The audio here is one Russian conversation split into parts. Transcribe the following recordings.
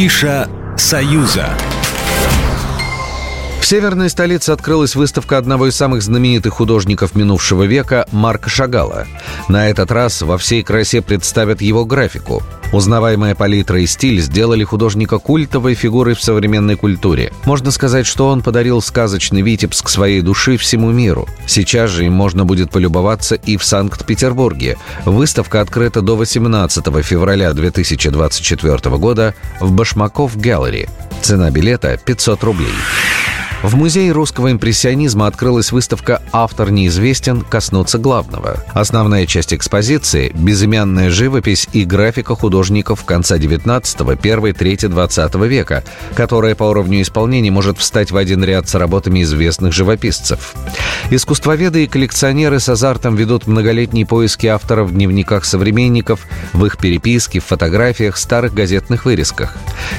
Афиша «Союза». В северной столице открылась выставка одного из самых знаменитых художников минувшего века Марка Шагала. На этот раз во всей красе представят его графику. Узнаваемая палитра и стиль сделали художника культовой фигурой в современной культуре. Можно сказать, что он подарил сказочный Витебск своей души всему миру. Сейчас же им можно будет полюбоваться и в Санкт-Петербурге. Выставка открыта до 18 февраля 2024 года в Башмаков Галлери. Цена билета 500 рублей. В Музее русского импрессионизма открылась выставка «Автор неизвестен. Коснуться главного». Основная часть экспозиции – безымянная живопись и графика художников конца 19-го, первой трети 20 века, которая по уровню исполнения может встать в один ряд с работами известных живописцев. Искусствоведы и коллекционеры с азартом ведут многолетние поиски авторов в дневниках современников, в их переписке, в фотографиях, старых газетных вырезках.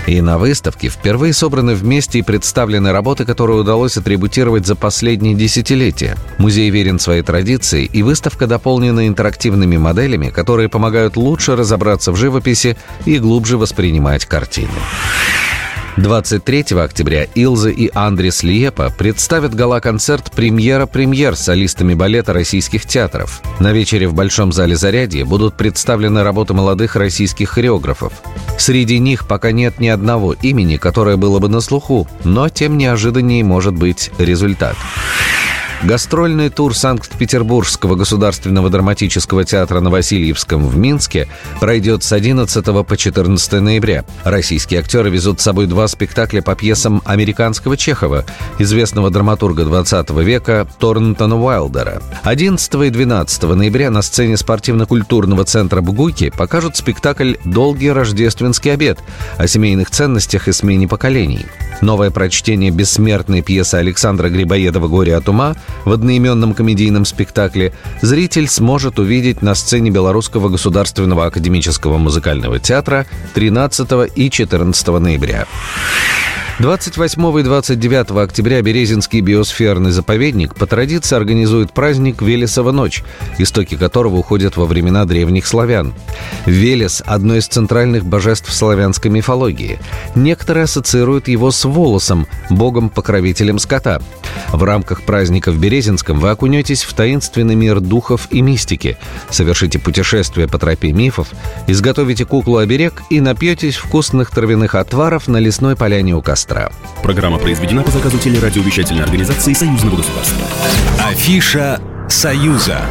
И на выставке впервые собраны вместе и представлены работы, которые удалось атрибутировать за последние десятилетия. Музей верен своей традиции, и выставка дополнена интерактивными моделями, которые помогают лучше разобраться в живописи и глубже воспринимать картины. 23 октября Илза и Андрес Лиепа представят гала-концерт «Премьера премьер» с солистами балета российских театров. На вечере в Большом зале «Зарядье» будут представлены работы молодых российских хореографов. Среди них пока нет ни одного имени, которое было бы на слуху, но тем неожиданнее может быть результат. Гастрольный тур Санкт-Петербургского государственного драматического театра на Васильевском в Минске пройдет с 11 по 14 ноября. Российские актеры везут с собой два спектакля по пьесам американского Чехова, известного драматурга 20 века Торнтона Уайлдера. 11 и 12 ноября на сцене спортивно-культурного центра Бугуйки покажут спектакль «Долгий рождественский обед» о семейных ценностях и смене поколений. Новое прочтение бессмертной пьесы Александра Грибоедова «Горе от ума» в одноименном комедийном спектакле зритель сможет увидеть на сцене Белорусского государственного академического музыкального театра 13 и 14 ноября. 28 и 29 октября Березинский биосферный заповедник по традиции организует праздник Велесова ночь, истоки которого уходят во времена древних славян. Велес – одно из центральных божеств славянской мифологии. Некоторые ассоциируют его с волосом, богом-покровителем скота. В рамках праздника в Березинском вы окунетесь в таинственный мир духов и мистики, совершите путешествие по тропе мифов, изготовите куклу-оберег и напьетесь вкусных травяных отваров на лесной поляне у костра. Программа произведена по заказу телерадиовещательной организации Союзного государства. Афиша «Союза».